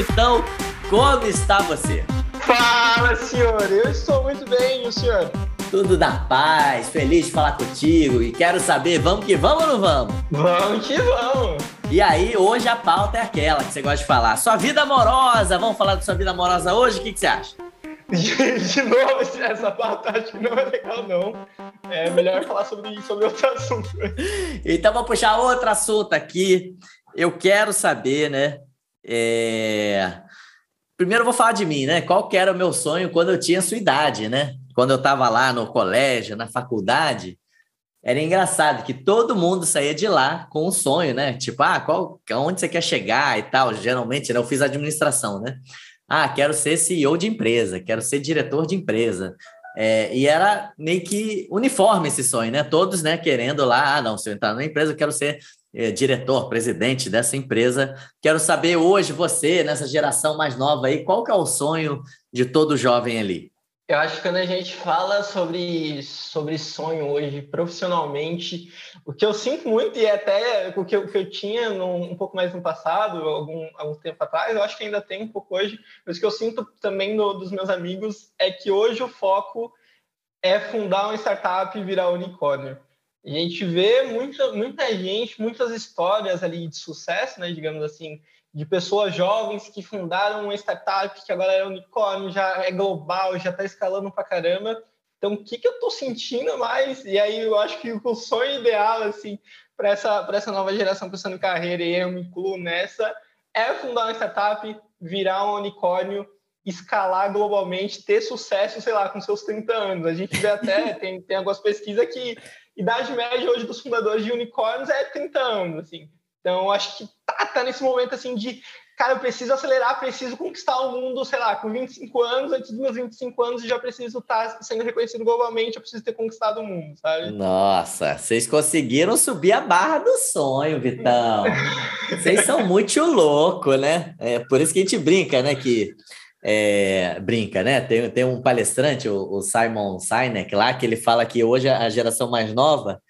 Vitão, como está você? Fala, senhor. Eu estou muito bem, e o senhor? Tudo da paz, feliz de falar contigo e quero saber, vamos que vamos ou não vamos? Vamos que vamos! E aí, hoje a pauta é aquela que você gosta de falar. Sua vida amorosa, vamos falar da sua vida amorosa hoje? O que, que você acha? De novo, essa pauta acho que não é legal, não. É melhor falar sobre, sobre outro assunto. Então, vou puxar outro assunto aqui. Eu quero saber, né? É... Primeiro, eu vou falar de mim, né? Qual que era o meu sonho quando eu tinha sua idade, né? Quando eu estava lá no colégio, na faculdade, era engraçado que todo mundo saía de lá com um sonho, né? Tipo, ah, qual, onde você quer chegar e tal. Geralmente, né, eu fiz administração, né? Ah, quero ser CEO de empresa, quero ser diretor de empresa. É, e era meio que uniforme esse sonho, né? Todos, né, querendo lá, ah, não, se eu entrar na empresa, eu quero ser é, diretor, presidente dessa empresa. Quero saber hoje, você, nessa geração mais nova aí, qual que é o sonho de todo jovem ali? Eu acho que quando a gente fala sobre, sobre sonho hoje, profissionalmente, o que eu sinto muito, e até o que eu, que eu tinha um pouco mais no passado, algum, algum tempo atrás, eu acho que ainda tem um pouco hoje, mas o que eu sinto também no, dos meus amigos é que hoje o foco é fundar uma startup e virar unicórnio. A gente vê muita, muita gente, muitas histórias ali de sucesso, né, digamos assim, de pessoas jovens que fundaram uma startup que agora é unicórnio, já é global, já está escalando para caramba. Então, o que, que eu estou sentindo mais? E aí eu acho que o sonho ideal, assim, para essa, essa nova geração pensando em carreira, e eu me incluo nessa, é fundar uma startup, virar um unicórnio, escalar globalmente, ter sucesso, sei lá, com seus 30 anos. A gente vê até, tem, tem algumas pesquisas que idade média hoje dos fundadores de unicórnios é 30 anos, assim. Então, acho que tá, tá nesse momento assim de, cara, eu preciso acelerar, preciso conquistar o mundo, sei lá, com 25 anos, antes dos meus 25 anos, já preciso estar tá sendo reconhecido globalmente, eu preciso ter conquistado o mundo, sabe? Nossa, vocês conseguiram subir a barra do sonho, Vitão. vocês são muito loucos, né? É por isso que a gente brinca, né? Que é, brinca, né? Tem, tem um palestrante, o, o Simon Sinek, lá, que ele fala que hoje a geração mais nova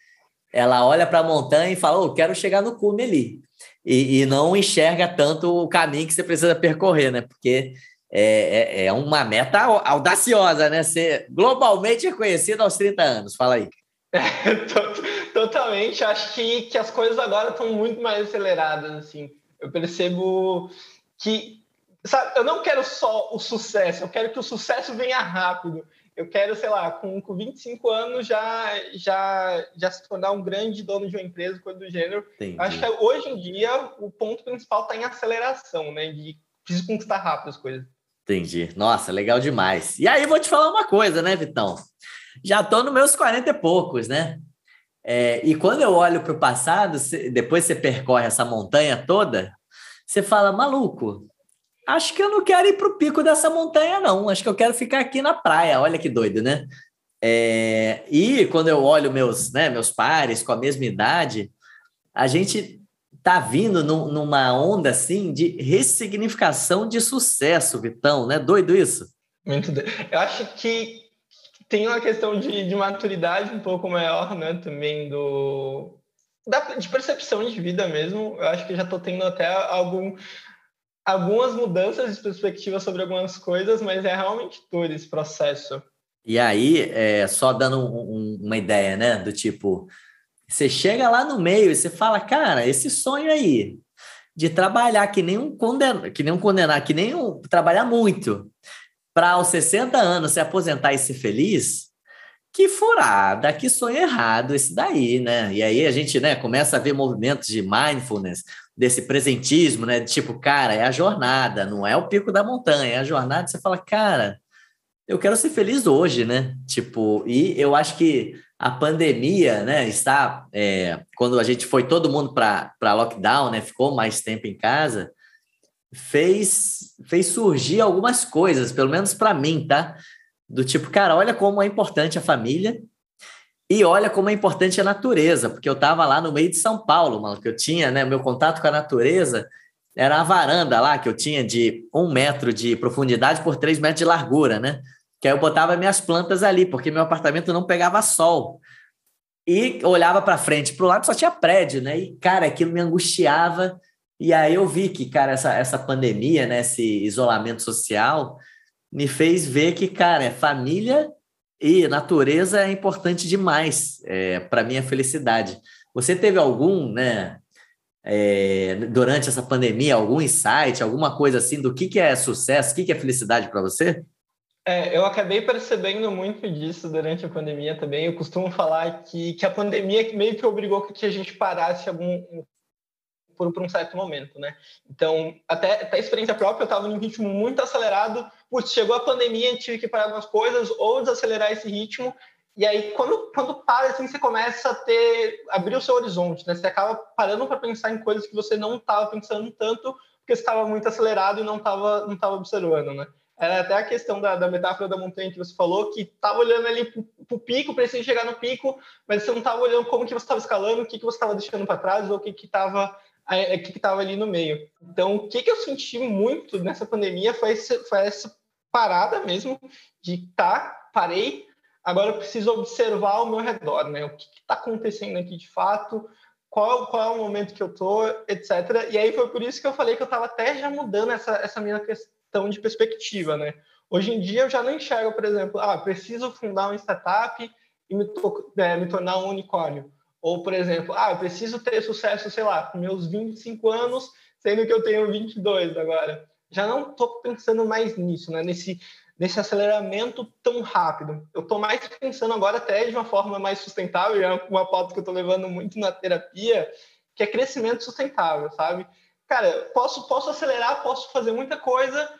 ela olha para a montanha e fala: oh, quero chegar no cume ali. E, e, não enxerga tanto o caminho que você precisa percorrer, né? Porque é, é, é uma meta audaciosa, né? Ser globalmente reconhecido aos 30 anos. Fala aí. É, totalmente. Acho que, que as coisas agora estão muito mais aceleradas. Assim. Eu percebo que sabe, eu não quero só o sucesso, eu quero que o sucesso venha rápido eu quero, sei lá, com, com 25 anos já, já, já se tornar um grande dono de uma empresa, coisa do gênero. Entendi. Acho que hoje em dia o ponto principal está em aceleração, né? De preciso conquistar rápido as coisas. Entendi. Nossa, legal demais. E aí, vou te falar uma coisa, né, Vitão? Já tô nos meus 40 e poucos, né? É, e quando eu olho para o passado, depois você percorre essa montanha toda, você fala, maluco, acho que eu não quero ir para o pico dessa montanha, não. Acho que eu quero ficar aqui na praia. Olha que doido, né? É, e quando eu olho meus, né, meus pares com a mesma idade, a gente tá vindo num, numa onda assim de ressignificação de sucesso, Vitão, né? Doido isso? Muito doido. Eu acho que tem uma questão de, de maturidade um pouco maior, né? Também do da, de percepção de vida mesmo. Eu acho que já estou tendo até algum algumas mudanças de perspectiva sobre algumas coisas, mas é realmente todo esse processo. E aí, é, só dando um, um, uma ideia, né? Do tipo, você chega lá no meio e você fala, cara, esse sonho aí de trabalhar que nem um condenar, que nem um condenar, que nem um trabalhar muito para aos 60 anos se aposentar e ser feliz, que furada, que sonho errado esse daí, né? E aí a gente, né, começa a ver movimentos de mindfulness, desse presentismo, né? Tipo, cara, é a jornada, não é o pico da montanha, é a jornada. Você fala, cara, eu quero ser feliz hoje, né? Tipo, e eu acho que a pandemia, né, está é, quando a gente foi todo mundo para lockdown, né, ficou mais tempo em casa, fez fez surgir algumas coisas, pelo menos para mim, tá? Do tipo, cara, olha como é importante a família, e olha como é importante a natureza, porque eu estava lá no meio de São Paulo, mano, que eu tinha, né? Meu contato com a natureza era a varanda lá, que eu tinha de um metro de profundidade por três metros de largura, né? Que aí eu botava minhas plantas ali, porque meu apartamento não pegava sol. E olhava para frente, para o lado só tinha prédio, né? E, cara, aquilo me angustiava. E aí eu vi que, cara, essa, essa pandemia, né, esse isolamento social, me fez ver que, cara, é família e natureza é importante demais é, para minha felicidade. Você teve algum, né, é, durante essa pandemia, algum insight, alguma coisa assim do que, que é sucesso, o que, que é felicidade para você? É, eu acabei percebendo muito disso durante a pandemia também. Eu costumo falar que, que a pandemia meio que obrigou que a gente parasse algum, por, por um certo momento, né? Então, até, até a experiência própria, eu estava num ritmo muito acelerado. Putz, chegou a pandemia, tive que parar umas coisas ou desacelerar esse ritmo. E aí, quando, quando para, assim, você começa a ter, abrir o seu horizonte, né? Você acaba parando para pensar em coisas que você não estava pensando tanto, porque estava muito acelerado e não estava não tava observando, né? Era até a questão da, da, metáfora da montanha que você falou, que estava olhando ali para o pico, precisa chegar no pico, mas você não estava olhando como que você estava escalando, o que, que você estava deixando para trás, ou o que estava que estava ali no meio. Então, o que, que eu senti muito nessa pandemia foi, esse, foi essa parada mesmo de tá, parei, agora eu preciso observar o meu redor, né? O que está acontecendo aqui de fato, qual, qual é o momento que eu tô, etc. E aí foi por isso que eu falei que eu estava até já mudando essa, essa minha questão de perspectiva, né? Hoje em dia eu já não enxergo, por exemplo, ah, preciso fundar uma startup e me, to é, me tornar um unicórnio. Ou, por exemplo, ah, eu preciso ter sucesso, sei lá, com meus 25 anos, sendo que eu tenho 22 agora. Já não estou pensando mais nisso, né? Nesse, nesse aceleramento tão rápido. Eu estou mais pensando agora até de uma forma mais sustentável, é uma pauta que eu estou levando muito na terapia, que é crescimento sustentável, sabe? Cara, posso, posso acelerar, posso fazer muita coisa,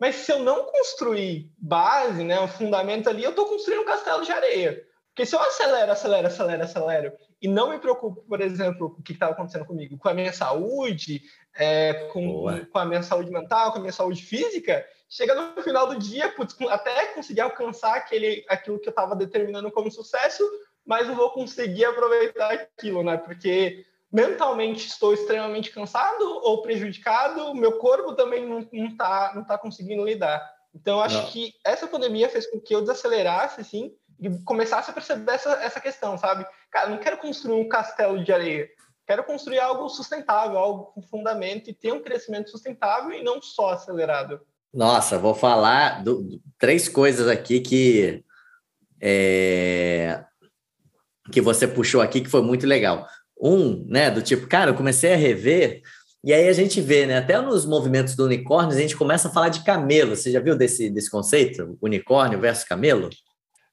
mas se eu não construir base, né, um fundamento ali, eu estou construindo um castelo de areia. Porque se eu acelero, acelero, acelero, acelero e não me preocupo, por exemplo, com o que estava acontecendo comigo, com a minha saúde, é, com, com, a minha saúde mental, com a minha saúde física, chega no final do dia, putz, até conseguir alcançar aquele, aquilo que eu estava determinando como sucesso, mas não vou conseguir aproveitar aquilo, né? Porque mentalmente estou extremamente cansado ou prejudicado, meu corpo também não está não tá conseguindo lidar. Então, acho não. que essa pandemia fez com que eu desacelerasse, assim, e começasse a perceber essa, essa questão, sabe? Cara, não quero construir um castelo de areia. Quero construir algo sustentável, algo com fundamento e ter um crescimento sustentável e não só acelerado. Nossa, vou falar do, do, três coisas aqui que é, que você puxou aqui que foi muito legal. Um, né, do tipo, cara, eu comecei a rever e aí a gente vê, né, até nos movimentos do unicórnio, a gente começa a falar de camelo. Você já viu desse, desse conceito? Unicórnio versus camelo?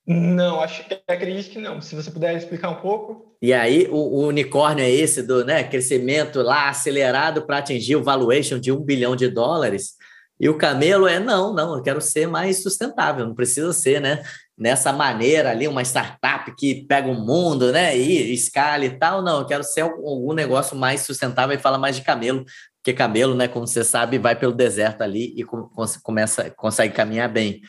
Não, acho que acredito que não. Se você puder explicar um pouco. E aí, o, o unicórnio é esse do né, crescimento lá acelerado para atingir o valuation de um bilhão de dólares. E o camelo é não, não, eu quero ser mais sustentável, não precisa ser, né? Nessa maneira ali, uma startup que pega o mundo, né? E escala e tal, não, eu quero ser algum negócio mais sustentável e fala mais de camelo, porque camelo, né, como você sabe, vai pelo deserto ali e começa, consegue caminhar bem.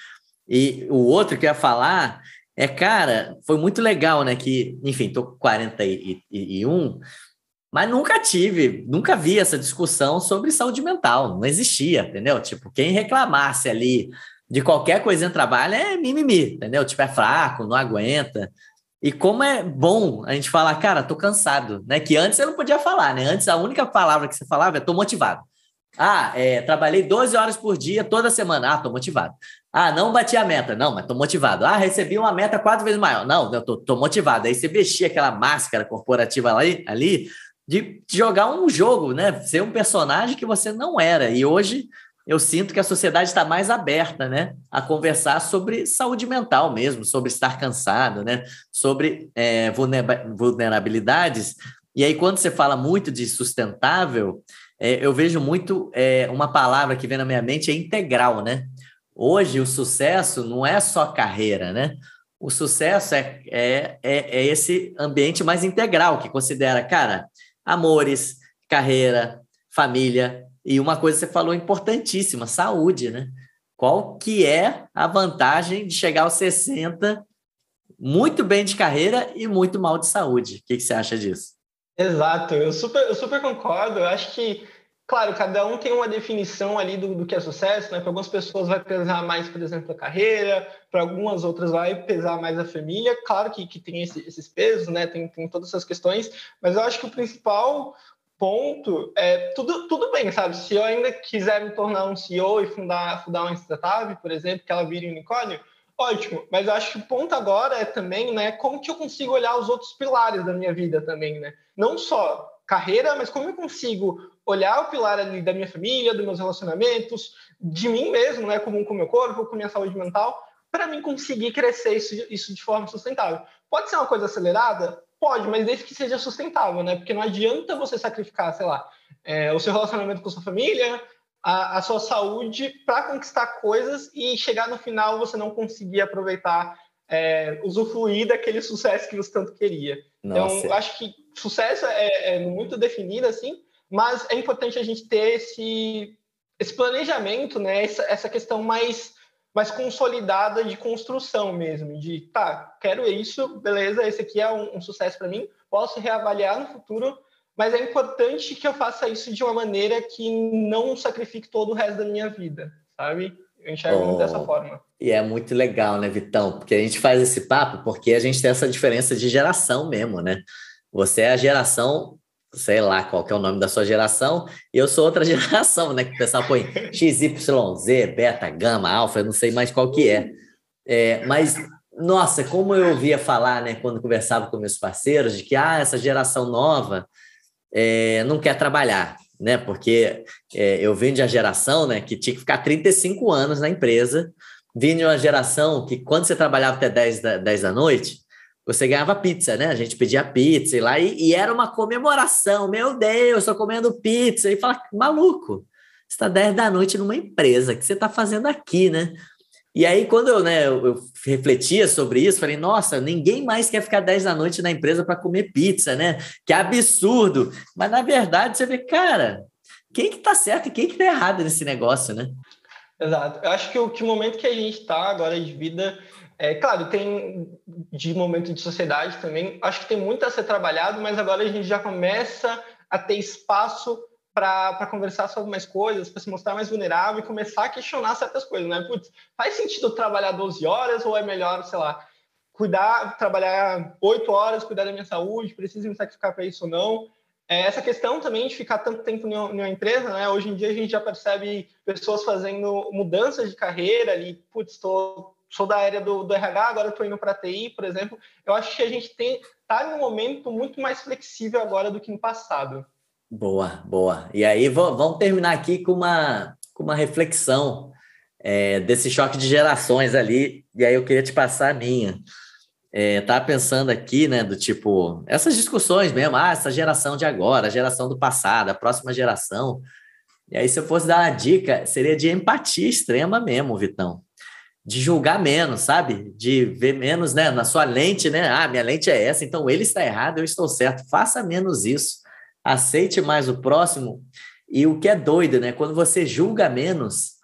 E o outro que eu ia falar é, cara, foi muito legal, né? Que, enfim, tô com 41, mas nunca tive, nunca vi essa discussão sobre saúde mental. Não existia, entendeu? Tipo, quem reclamasse ali de qualquer coisa em trabalho é mimimi, entendeu? Tipo, é fraco, não aguenta. E como é bom a gente falar, cara, tô cansado, né? Que antes você não podia falar, né? Antes a única palavra que você falava é tô motivado. Ah, é, trabalhei 12 horas por dia toda semana. Ah, tô motivado. Ah, não bati a meta. Não, mas tô motivado. Ah, recebi uma meta quatro vezes maior. Não, eu tô, tô motivado. Aí você vestia aquela máscara corporativa ali, ali de jogar um jogo, né? Ser um personagem que você não era. E hoje eu sinto que a sociedade está mais aberta, né? A conversar sobre saúde mental mesmo, sobre estar cansado, né? Sobre é, vulnerabilidades. E aí, quando você fala muito de sustentável, é, eu vejo muito é, uma palavra que vem na minha mente é integral, né? Hoje o sucesso não é só carreira, né? O sucesso é, é, é, é esse ambiente mais integral que considera, cara, amores, carreira, família e uma coisa que você falou importantíssima, saúde, né? Qual que é a vantagem de chegar aos 60 muito bem de carreira e muito mal de saúde? O que, que você acha disso? Exato, eu super, eu super concordo. Eu acho que Claro, cada um tem uma definição ali do, do que é sucesso, né? Para algumas pessoas vai pesar mais, por exemplo, a carreira, para algumas outras vai pesar mais a família. Claro que, que tem esse, esses pesos, né? Tem, tem todas essas questões, mas eu acho que o principal ponto, é, tudo, tudo bem, sabe? Se eu ainda quiser me tornar um CEO e fundar, fundar uma startup, por exemplo, que ela vire unicórnio, ótimo. Mas eu acho que o ponto agora é também, né, como que eu consigo olhar os outros pilares da minha vida também, né? Não só carreira, mas como eu consigo olhar o pilar ali da minha família, dos meus relacionamentos, de mim mesmo, né, como com o meu corpo, com minha saúde mental, para mim conseguir crescer isso, isso de forma sustentável. Pode ser uma coisa acelerada? Pode, mas desde que seja sustentável, né? Porque não adianta você sacrificar, sei lá, é, o seu relacionamento com a sua família, a, a sua saúde para conquistar coisas e chegar no final você não conseguir aproveitar, é, usufruir daquele sucesso que você tanto queria. Então, Nossa. Então, acho que sucesso é, é muito definido assim, mas é importante a gente ter esse, esse planejamento, né? Essa, essa questão mais mais consolidada de construção mesmo, de tá, quero isso, beleza, esse aqui é um, um sucesso para mim, posso reavaliar no futuro, mas é importante que eu faça isso de uma maneira que não sacrifique todo o resto da minha vida, sabe? Eu enxergo oh, muito dessa forma. E é muito legal, né, Vitão? Porque a gente faz esse papo porque a gente tem essa diferença de geração mesmo, né? Você é a geração sei lá qual é o nome da sua geração, e eu sou outra geração, né? Que o pessoal põe XYZ, beta, gama, alfa, eu não sei mais qual que é. é. Mas, nossa, como eu ouvia falar, né, quando conversava com meus parceiros, de que ah, essa geração nova é, não quer trabalhar, né? Porque é, eu venho de uma geração né, que tinha que ficar 35 anos na empresa, vim de uma geração que quando você trabalhava até 10 da, 10 da noite, você ganhava pizza, né? A gente pedia pizza e lá, e, e era uma comemoração. Meu Deus, estou comendo pizza. E fala, maluco, você está 10 da noite numa empresa, o que você está fazendo aqui, né? E aí, quando eu, né, eu, refletia sobre isso, falei, nossa, ninguém mais quer ficar 10 da noite na empresa para comer pizza, né? Que absurdo. Mas, na verdade, você vê, cara, quem que tá certo e quem que tá errado nesse negócio, né? Exato. Eu acho que o, que momento que a gente está agora de vida é claro, tem de momento de sociedade também. Acho que tem muito a ser trabalhado, mas agora a gente já começa a ter espaço para conversar sobre mais coisas, para se mostrar mais vulnerável e começar a questionar certas coisas, né? Putz, faz sentido trabalhar 12 horas ou é melhor, sei lá, cuidar, trabalhar 8 horas, cuidar da minha saúde, preciso me sacrificar para isso ou não? É, essa questão também de ficar tanto tempo em uma empresa, né? Hoje em dia a gente já percebe pessoas fazendo mudanças de carreira ali, putz, estou sou da área do, do RH, agora estou indo para TI, por exemplo. Eu acho que a gente tem está em um momento muito mais flexível agora do que no passado. Boa, boa. E aí vamos terminar aqui com uma, com uma reflexão é, desse choque de gerações ali. E aí eu queria te passar a minha. É, tava pensando aqui, né, do tipo, essas discussões mesmo, ah, essa geração de agora, a geração do passado, a próxima geração. E aí, se eu fosse dar uma dica, seria de empatia extrema mesmo, Vitão de julgar menos, sabe? De ver menos, né? Na sua lente, né? Ah, minha lente é essa, então ele está errado, eu estou certo. Faça menos isso. Aceite mais o próximo. E o que é doido, né? Quando você julga menos,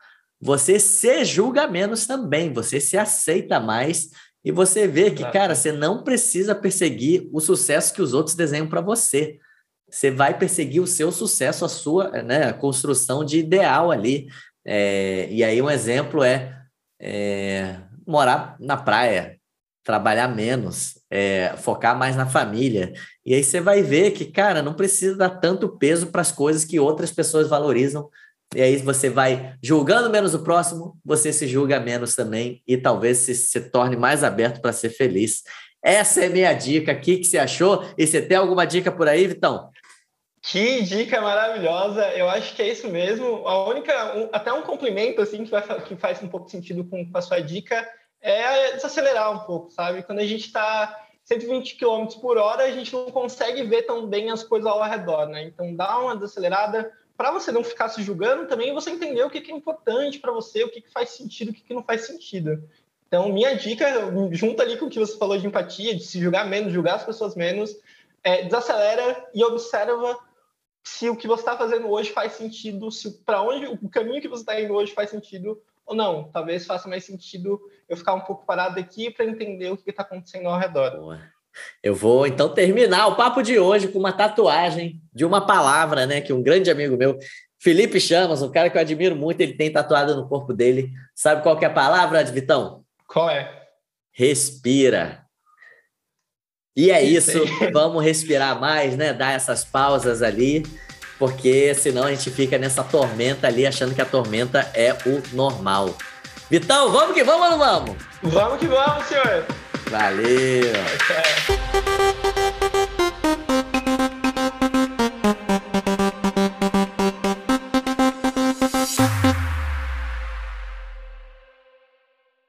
você se julga menos também, você se aceita mais e você vê que, cara, você não precisa perseguir o sucesso que os outros desenham para você. Você vai perseguir o seu sucesso, a sua né, construção de ideal ali. É, e aí, um exemplo é é, morar na praia, trabalhar menos, é, focar mais na família. E aí você vai ver que, cara, não precisa dar tanto peso para as coisas que outras pessoas valorizam. E aí você vai julgando menos o próximo, você se julga menos também e talvez se, se torne mais aberto para ser feliz. Essa é minha dica. O que, que você achou? E você tem alguma dica por aí, Vitão? Que dica maravilhosa! Eu acho que é isso mesmo. A única, um, até um complemento assim que, vai, que faz um pouco sentido com, com a sua dica é desacelerar um pouco, sabe? Quando a gente está 120 km por hora, a gente não consegue ver tão bem as coisas ao redor, né? Então, dá uma desacelerada para você não ficar se julgando também, você entender o que, que é importante para você, o que, que faz sentido, o que, que não faz sentido. Então, minha dica, junto ali com o que você falou de empatia, de se julgar menos, julgar as pessoas menos, é, desacelera e observa se o que você está fazendo hoje faz sentido, se para onde o caminho que você está indo hoje faz sentido ou não. Talvez faça mais sentido eu ficar um pouco parado aqui para entender o que está acontecendo ao redor. Boa. Eu vou então terminar o papo de hoje com uma tatuagem de uma palavra, né? Que um grande amigo meu, Felipe Chamas, um cara que eu admiro muito, ele tem tatuado no corpo dele. Sabe qual que é a palavra, Vitão? Qual é? Respira. E é isso, vamos respirar mais, né? Dar essas pausas ali, porque senão a gente fica nessa tormenta ali, achando que a tormenta é o normal. Vitão, vamos que vamos ou não vamos? Vamos que vamos, senhor! Valeu!